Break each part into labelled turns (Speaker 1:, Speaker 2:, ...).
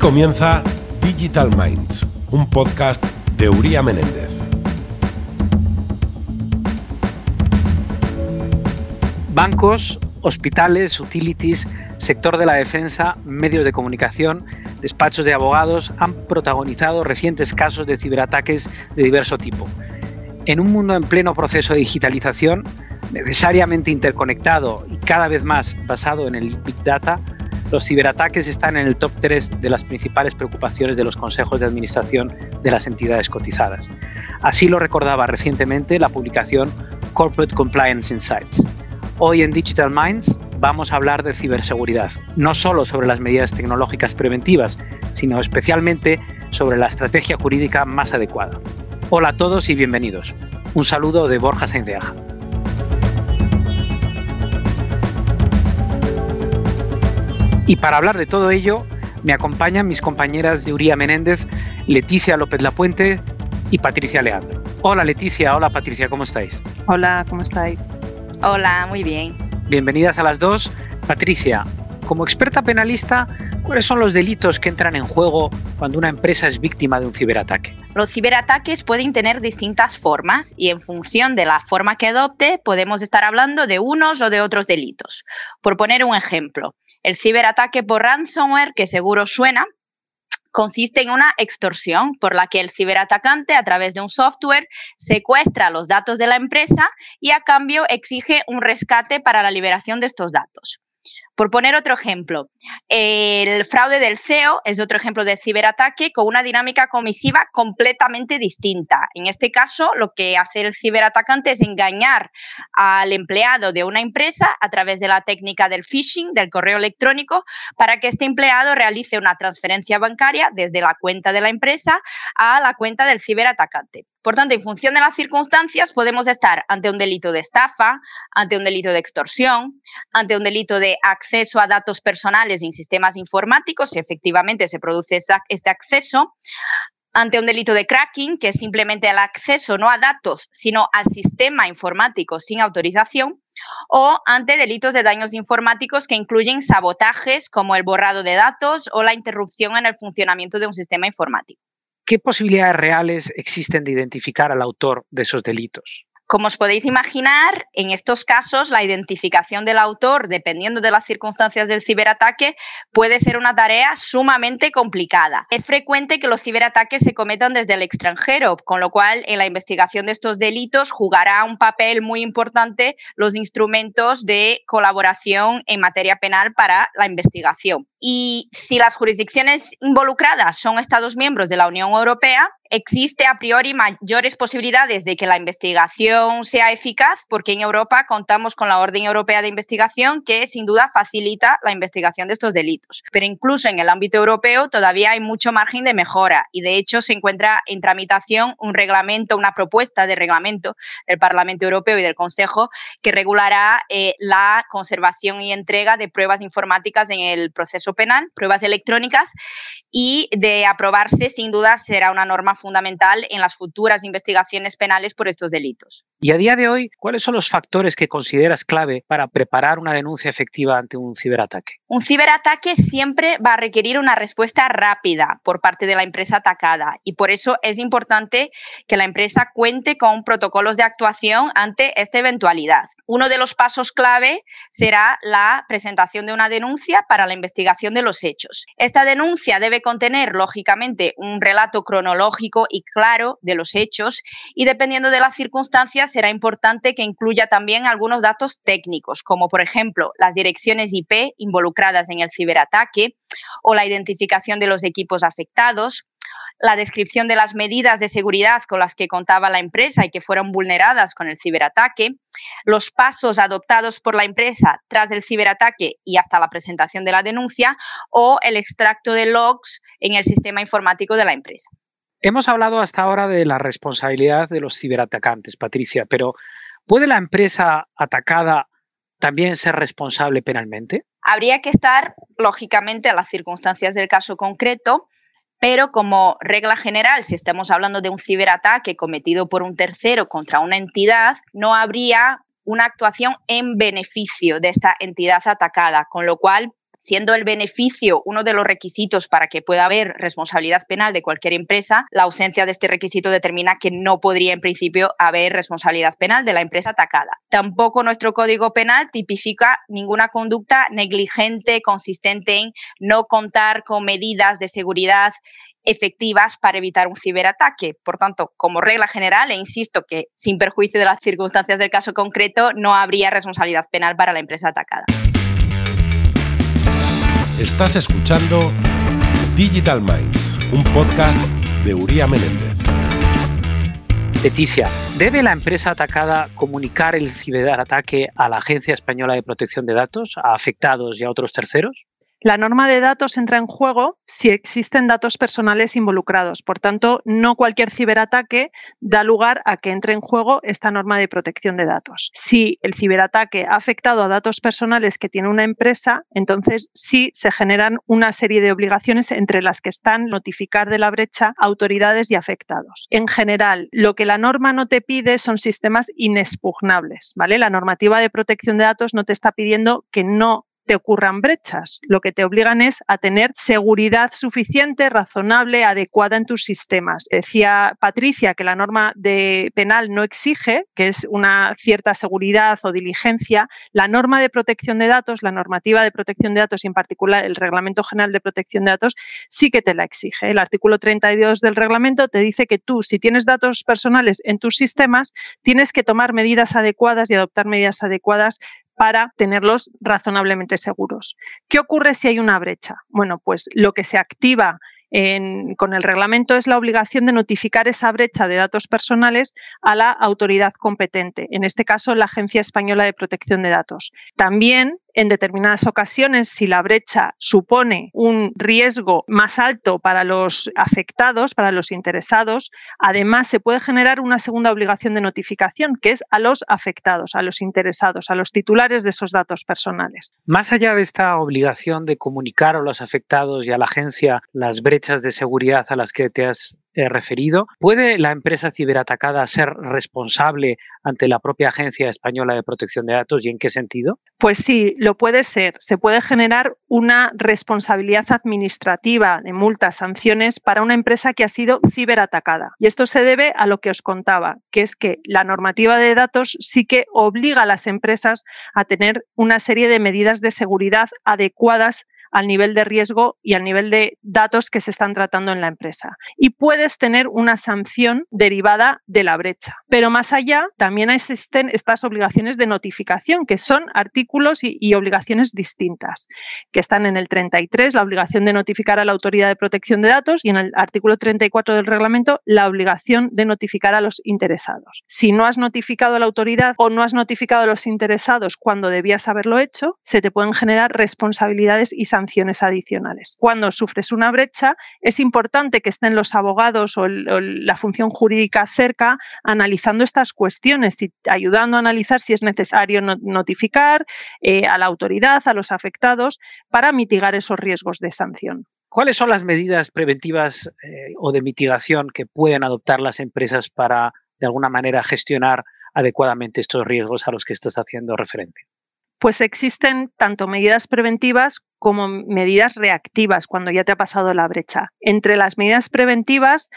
Speaker 1: Comienza Digital Minds, un podcast de Uría Menéndez.
Speaker 2: Bancos, hospitales, utilities, sector de la defensa, medios de comunicación, despachos de abogados han protagonizado recientes casos de ciberataques de diverso tipo. En un mundo en pleno proceso de digitalización, necesariamente interconectado y cada vez más basado en el Big Data, los ciberataques están en el top 3 de las principales preocupaciones de los consejos de administración de las entidades cotizadas. Así lo recordaba recientemente la publicación Corporate Compliance Insights. Hoy en Digital Minds vamos a hablar de ciberseguridad, no solo sobre las medidas tecnológicas preventivas, sino especialmente sobre la estrategia jurídica más adecuada. Hola a todos y bienvenidos. Un saludo de Borja Sainz Y para hablar de todo ello, me acompañan mis compañeras de Uría Menéndez, Leticia López Lapuente y Patricia Leandro. Hola Leticia, hola Patricia, ¿cómo estáis?
Speaker 3: Hola, ¿cómo estáis?
Speaker 4: Hola, muy bien.
Speaker 2: Bienvenidas a las dos. Patricia, como experta penalista, ¿cuáles son los delitos que entran en juego cuando una empresa es víctima de un ciberataque?
Speaker 4: Los ciberataques pueden tener distintas formas y en función de la forma que adopte podemos estar hablando de unos o de otros delitos. Por poner un ejemplo, el ciberataque por ransomware, que seguro suena, consiste en una extorsión por la que el ciberatacante a través de un software secuestra los datos de la empresa y a cambio exige un rescate para la liberación de estos datos. Por poner otro ejemplo, el fraude del CEO es otro ejemplo de ciberataque con una dinámica comisiva completamente distinta. En este caso, lo que hace el ciberatacante es engañar al empleado de una empresa a través de la técnica del phishing, del correo electrónico, para que este empleado realice una transferencia bancaria desde la cuenta de la empresa a la cuenta del ciberatacante. Por tanto, en función de las circunstancias, podemos estar ante un delito de estafa, ante un delito de extorsión, ante un delito de acceso a datos personales en sistemas informáticos, si efectivamente se produce este acceso, ante un delito de cracking, que es simplemente el acceso no a datos, sino al sistema informático sin autorización, o ante delitos de daños informáticos que incluyen sabotajes como el borrado de datos o la interrupción en el funcionamiento de un sistema informático.
Speaker 2: ¿qué posibilidades reales existen de identificar al autor de esos delitos?
Speaker 4: Como os podéis imaginar, en estos casos la identificación del autor, dependiendo de las circunstancias del ciberataque, puede ser una tarea sumamente complicada. Es frecuente que los ciberataques se cometan desde el extranjero, con lo cual en la investigación de estos delitos jugará un papel muy importante los instrumentos de colaboración en materia penal para la investigación. Y si las jurisdicciones involucradas son Estados miembros de la Unión Europea, existe a priori mayores posibilidades de que la investigación sea eficaz porque en Europa contamos con la Orden Europea de Investigación que sin duda facilita la investigación de estos delitos. Pero incluso en el ámbito europeo todavía hay mucho margen de mejora y de hecho se encuentra en tramitación un reglamento, una propuesta de reglamento del Parlamento Europeo y del Consejo que regulará eh, la conservación y entrega de pruebas informáticas en el proceso penal, pruebas electrónicas y de aprobarse sin duda será una norma fundamental en las futuras investigaciones penales por estos delitos.
Speaker 2: Y a día de hoy, ¿cuáles son los factores que consideras clave para preparar una denuncia efectiva ante un ciberataque?
Speaker 4: Un ciberataque siempre va a requerir una respuesta rápida por parte de la empresa atacada y por eso es importante que la empresa cuente con protocolos de actuación ante esta eventualidad. Uno de los pasos clave será la presentación de una denuncia para la investigación de los hechos. Esta denuncia debe contener, lógicamente, un relato cronológico y claro de los hechos y dependiendo de las circunstancias será importante que incluya también algunos datos técnicos, como por ejemplo las direcciones IP involucradas en el ciberataque o la identificación de los equipos afectados, la descripción de las medidas de seguridad con las que contaba la empresa y que fueron vulneradas con el ciberataque, los pasos adoptados por la empresa tras el ciberataque y hasta la presentación de la denuncia o el extracto de logs en el sistema informático de la empresa.
Speaker 2: Hemos hablado hasta ahora de la responsabilidad de los ciberatacantes, Patricia, pero ¿puede la empresa atacada también ser responsable penalmente?
Speaker 4: Habría que estar, lógicamente, a las circunstancias del caso concreto, pero como regla general, si estamos hablando de un ciberataque cometido por un tercero contra una entidad, no habría una actuación en beneficio de esta entidad atacada, con lo cual siendo el beneficio uno de los requisitos para que pueda haber responsabilidad penal de cualquier empresa, la ausencia de este requisito determina que no podría en principio haber responsabilidad penal de la empresa atacada. Tampoco nuestro Código Penal tipifica ninguna conducta negligente consistente en no contar con medidas de seguridad efectivas para evitar un ciberataque. Por tanto, como regla general, e insisto que sin perjuicio de las circunstancias del caso concreto, no habría responsabilidad penal para la empresa atacada.
Speaker 1: Estás escuchando Digital Minds, un podcast de Uría Menéndez.
Speaker 2: Leticia, ¿debe la empresa atacada comunicar el ciberataque a la Agencia Española de Protección de Datos, a afectados y a otros terceros?
Speaker 3: La norma de datos entra en juego si existen datos personales involucrados. Por tanto, no cualquier ciberataque da lugar a que entre en juego esta norma de protección de datos. Si el ciberataque ha afectado a datos personales que tiene una empresa, entonces sí se generan una serie de obligaciones entre las que están notificar de la brecha autoridades y afectados. En general, lo que la norma no te pide son sistemas inexpugnables, ¿vale? La normativa de protección de datos no te está pidiendo que no te ocurran brechas. Lo que te obligan es a tener seguridad suficiente, razonable, adecuada en tus sistemas. Decía Patricia que la norma de penal no exige, que es una cierta seguridad o diligencia. La norma de protección de datos, la normativa de protección de datos y en particular el Reglamento General de Protección de Datos, sí que te la exige. El artículo 32 del reglamento te dice que tú, si tienes datos personales en tus sistemas, tienes que tomar medidas adecuadas y adoptar medidas adecuadas para tenerlos razonablemente seguros. ¿Qué ocurre si hay una brecha? Bueno, pues lo que se activa con el reglamento es la obligación de notificar esa brecha de datos personales a la autoridad competente, en este caso la Agencia Española de Protección de Datos. También en determinadas ocasiones, si la brecha supone un riesgo más alto para los afectados, para los interesados, además se puede generar una segunda obligación de notificación, que es a los afectados, a los interesados, a los titulares de esos datos personales.
Speaker 2: Más allá de esta obligación de comunicar a los afectados y a la agencia las brechas de seguridad a las que te has referido. ¿Puede la empresa ciberatacada ser responsable ante la propia Agencia Española de Protección de Datos y en qué sentido?
Speaker 3: Pues sí, lo puede ser. Se puede generar una responsabilidad administrativa de multas, sanciones para una empresa que ha sido ciberatacada. Y esto se debe a lo que os contaba, que es que la normativa de datos sí que obliga a las empresas a tener una serie de medidas de seguridad adecuadas al nivel de riesgo y al nivel de datos que se están tratando en la empresa. Y puedes tener una sanción derivada de la brecha. Pero más allá, también existen estas obligaciones de notificación, que son artículos y, obligaciones distintas, que están en el 33, la obligación de notificar a la Autoridad de Protección de Datos, y en el artículo 34 del reglamento, la obligación de notificar a los interesados. Si no has notificado a la autoridad o no has notificado a los interesados cuando debías haberlo hecho, se te pueden generar responsabilidades y sanciones sanciones adicionales. Cuando sufres una brecha, es importante que estén los abogados o, la función jurídica cerca analizando estas cuestiones y ayudando a analizar si es necesario notificar eh, a la autoridad, a los afectados, para mitigar esos riesgos de sanción.
Speaker 2: ¿Cuáles son las medidas preventivas eh, o de mitigación que pueden adoptar las empresas para, de alguna manera, gestionar adecuadamente estos riesgos a los que estás haciendo referencia?
Speaker 3: Pues existen tanto medidas preventivas como medidas reactivas cuando ya te ha pasado la brecha. Entre las medidas preventivas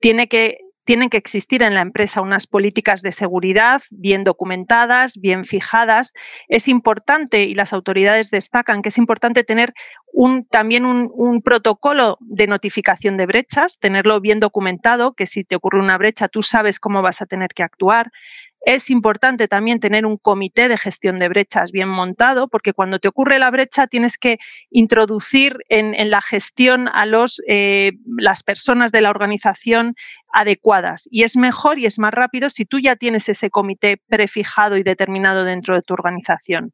Speaker 3: tiene que tienen que existir en la empresa unas políticas de seguridad bien documentadas, bien fijadas. Es importante, y las autoridades destacan que es importante tener también un, protocolo de notificación de brechas, tenerlo bien documentado, que si te ocurre una brecha tú sabes cómo vas a tener que actuar. Es importante también tener un comité de gestión de brechas bien montado, porque cuando te ocurre la brecha tienes que introducir en, la gestión a los, eh, las personas de la organización adecuadas. Y es mejor y es más rápido si tú ya tienes ese comité prefijado y determinado dentro de tu organización.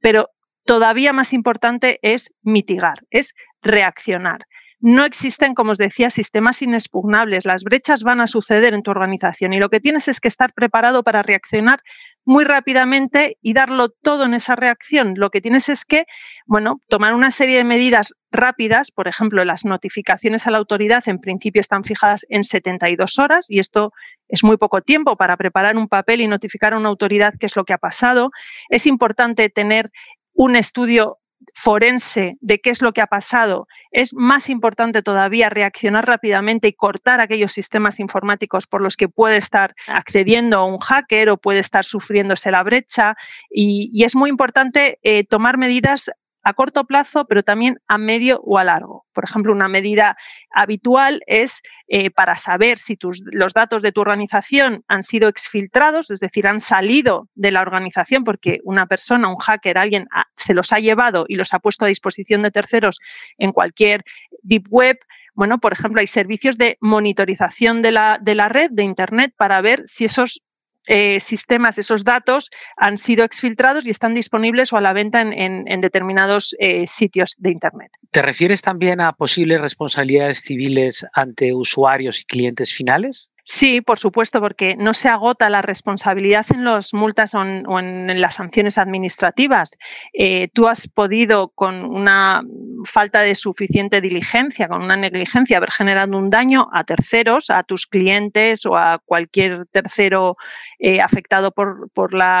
Speaker 3: Pero todavía más importante es mitigar, es reaccionar. No existen, como os decía, sistemas inexpugnables. Las brechas van a suceder en tu organización y lo que tienes es que estar preparado para reaccionar muy rápidamente y darlo todo en esa reacción. Lo que tienes es que, bueno, tomar una serie de medidas rápidas, por ejemplo, las notificaciones a la autoridad en principio están fijadas en 72 horas y esto es muy poco tiempo para preparar un papel y notificar a una autoridad qué es lo que ha pasado. Es importante tener un estudio forense de qué es lo que ha pasado, es más importante todavía reaccionar rápidamente y cortar aquellos sistemas informáticos por los que puede estar accediendo un hacker o puede estar sufriéndose la brecha. Y, es muy importante eh, tomar medidas a corto plazo, pero también a medio o a largo. Por ejemplo, una medida habitual es eh, para saber si tus, los datos de tu organización han sido exfiltrados, es decir, han salido de la organización porque una persona, un hacker, alguien se los ha llevado y los ha puesto a disposición de terceros en cualquier deep web. Bueno, por ejemplo, hay servicios de monitorización de la, de la red, de Internet, para ver si esos eh, sistemas, esos datos han sido exfiltrados y están disponibles o a la venta en, determinados eh, sitios de Internet.
Speaker 2: ¿Te refieres también a posibles responsabilidades civiles ante usuarios y clientes finales?
Speaker 3: Sí, por supuesto, porque no se agota la responsabilidad en las multas o en, las sanciones administrativas. Eh, tú has podido, con una falta de suficiente diligencia, con una negligencia, haber generado un daño a terceros, a tus clientes o a cualquier tercero eh, afectado por,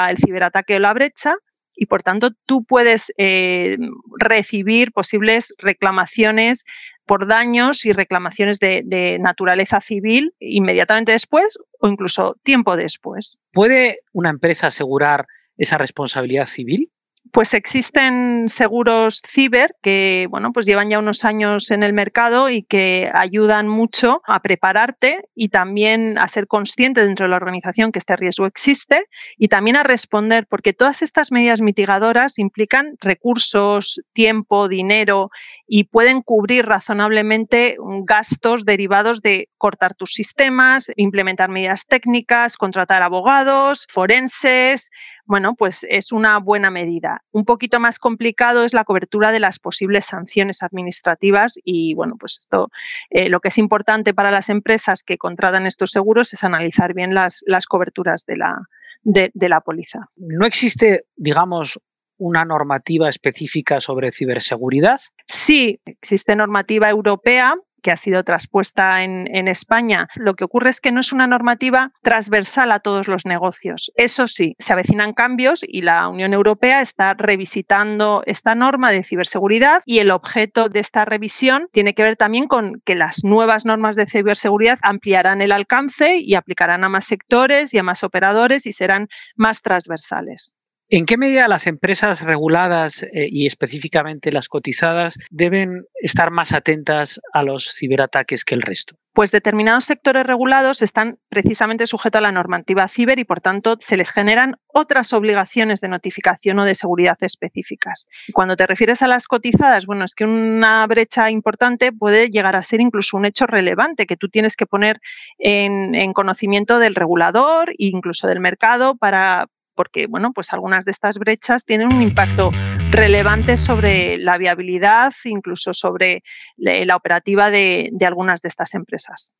Speaker 3: el ciberataque o la brecha y por tanto tú puedes eh, recibir posibles reclamaciones por daños y reclamaciones de, naturaleza civil inmediatamente después o incluso tiempo después.
Speaker 2: ¿Puede una empresa asegurar esa responsabilidad civil?
Speaker 3: Pues existen seguros ciber que, bueno, pues llevan ya unos años en el mercado y que ayudan mucho a prepararte y también a ser consciente dentro de la organización que este riesgo existe y también a responder, porque todas estas medidas mitigadoras implican recursos, tiempo, dinero y pueden cubrir razonablemente gastos derivados de cortar tus sistemas, implementar medidas técnicas, contratar abogados, forenses, bueno, pues es una buena medida. Un poquito más complicado es la cobertura de las posibles sanciones administrativas y, bueno, pues esto, eh, lo que es importante para las empresas que contratan estos seguros es analizar bien las, las coberturas de la, de, de la póliza.
Speaker 2: No existe, digamos, una normativa específica sobre ciberseguridad?
Speaker 3: Sí, existe normativa europea que ha sido traspuesta en, España. Lo que ocurre es que no es una normativa transversal a todos los negocios. Eso sí, se avecinan cambios y la Unión Europea está revisitando esta norma de ciberseguridad y el objeto de esta revisión tiene que ver también con que las nuevas normas de ciberseguridad ampliarán el alcance y aplicarán a más sectores y a más operadores y serán más transversales.
Speaker 2: ¿En qué medida las empresas reguladas eh, y específicamente las cotizadas deben estar más atentas a los ciberataques que el resto?
Speaker 3: Pues determinados sectores regulados están precisamente sujetos a la normativa ciber y por tanto se les generan otras obligaciones de notificación o de seguridad específicas. Cuando te refieres a las cotizadas, bueno, es que una brecha importante puede llegar a ser incluso un hecho relevante que tú tienes que poner en, en conocimiento del regulador e incluso del mercado para, porque bueno, pues algunas de estas brechas tienen un impacto relevante sobre la viabilidad, incluso sobre la operativa de, algunas de estas empresas.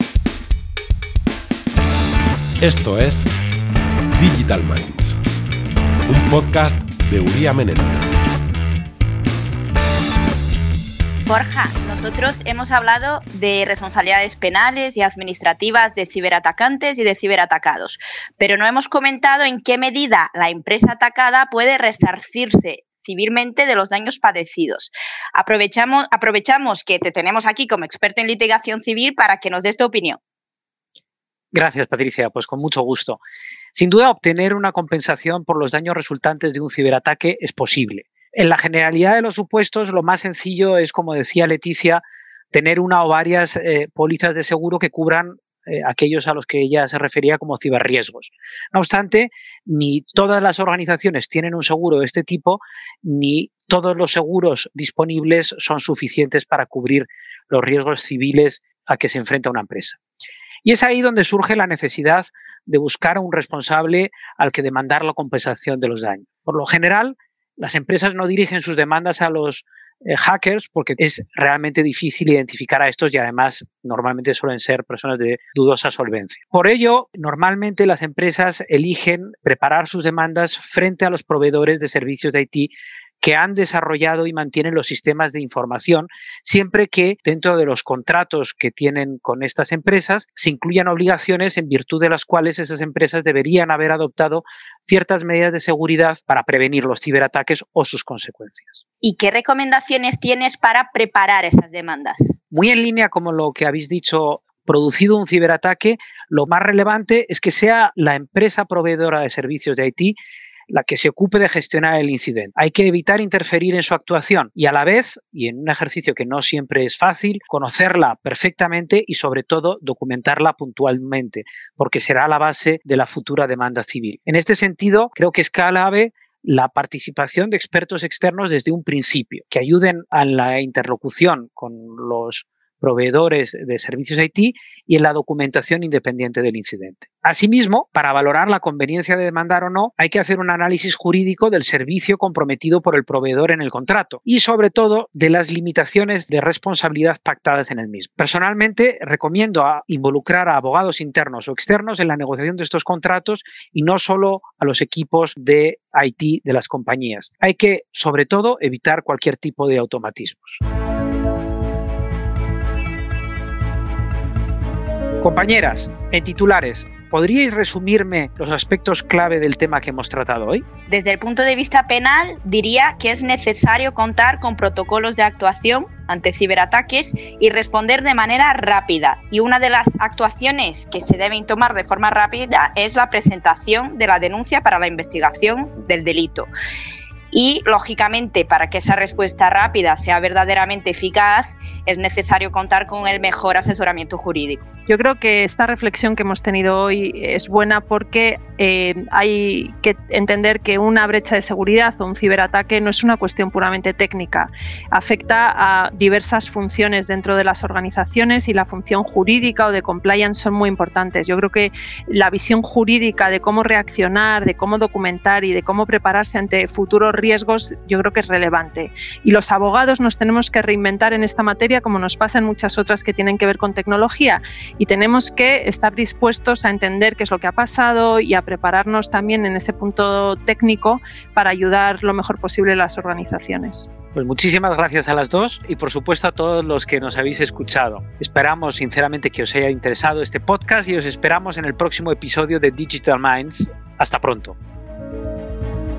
Speaker 1: Esto es Digital Minds, un podcast de Uría Menéndez.
Speaker 4: Borja, nosotros hemos hablado de responsabilidades penales y administrativas de ciberatacantes y de ciberatacados, pero no hemos comentado en qué medida la empresa atacada puede resarcirse civilmente de los daños padecidos. Aprovechamos, aprovechamos que te tenemos aquí como experto en litigación civil para que nos des tu opinión.
Speaker 2: Gracias, Patricia. Pues con mucho gusto. Sin duda, obtener una compensación por los daños resultantes de un ciberataque es posible. En la generalidad de los supuestos, lo más sencillo es, como decía Leticia, tener una o varias eh, pólizas de seguro que cubran eh, aquellos a los que ella se refería como ciberriesgos. No obstante, ni todas las organizaciones tienen un seguro de este tipo, ni todos los seguros disponibles son suficientes para cubrir los riesgos civiles a que se enfrenta una empresa. Y es ahí donde surge la necesidad de buscar a un responsable al que demandar la compensación de los daños. Por lo general, las empresas no dirigen sus demandas a los eh, hackers porque es realmente difícil identificar a estos y además normalmente suelen ser personas de dudosa solvencia. Por ello, normalmente las empresas eligen preparar sus demandas frente a los proveedores de servicios de IT que han desarrollado y mantienen los sistemas de información, siempre que dentro de los contratos que tienen con estas empresas se incluyan obligaciones en virtud de las cuales esas empresas deberían haber adoptado ciertas medidas de seguridad para prevenir los ciberataques o sus consecuencias.
Speaker 4: ¿Y qué recomendaciones tienes para preparar esas demandas?
Speaker 2: Muy en línea como lo que habéis dicho producido un ciberataque, lo más relevante es que sea la empresa proveedora de servicios de IT la que se ocupe de gestionar el incidente. Hay que evitar interferir en su actuación y a la vez, y en un ejercicio que no siempre es fácil, conocerla perfectamente y sobre todo documentarla puntualmente, porque será la base de la futura demanda civil. En este sentido, creo que es clave la participación de expertos externos desde un principio, que ayuden a la interlocución con los proveedores de servicios IT y en la documentación independiente del incidente. Asimismo, para valorar la conveniencia de demandar o no, hay que hacer un análisis jurídico del servicio comprometido por el proveedor en el contrato y sobre todo de las limitaciones de responsabilidad pactadas en el mismo. Personalmente, recomiendo involucrar a abogados internos o externos en la negociación de estos contratos y no solo a los equipos de IT de las compañías. Hay que, sobre todo, evitar cualquier tipo de automatismos. Compañeras, en titulares, ¿podríais resumirme los aspectos clave del tema que hemos tratado hoy?
Speaker 4: Desde el punto de vista penal, diría que es necesario contar con protocolos de actuación ante ciberataques y responder de manera rápida. Y una de las actuaciones que se deben tomar de forma rápida es la presentación de la denuncia para la investigación del delito. Y, lógicamente, para que esa respuesta rápida sea verdaderamente eficaz, es necesario contar con el mejor asesoramiento jurídico.
Speaker 3: Yo creo que esta reflexión que hemos tenido hoy es buena porque eh, hay que entender que una brecha de seguridad o un ciberataque no es una cuestión puramente técnica. Afecta a diversas funciones dentro de las organizaciones y la función jurídica o de compliance son muy importantes. Yo creo que la visión jurídica de cómo reaccionar, de cómo documentar y de cómo prepararse ante futuros riesgos, yo creo que es relevante. Y los abogados nos tenemos que reinventar en esta materia como nos pasa en muchas otras que tienen que ver con tecnología y tenemos que estar dispuestos a entender qué es lo que ha pasado y a prepararnos también en ese punto técnico para ayudar lo mejor posible a las organizaciones.
Speaker 2: Pues muchísimas gracias a las dos y por supuesto a todos los que nos habéis escuchado. Esperamos sinceramente que os haya interesado este podcast y os esperamos en el próximo episodio de Digital Minds. Hasta pronto.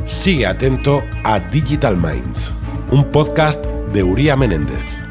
Speaker 1: Sigue atento a Digital Minds, un podcast de Uría Menéndez.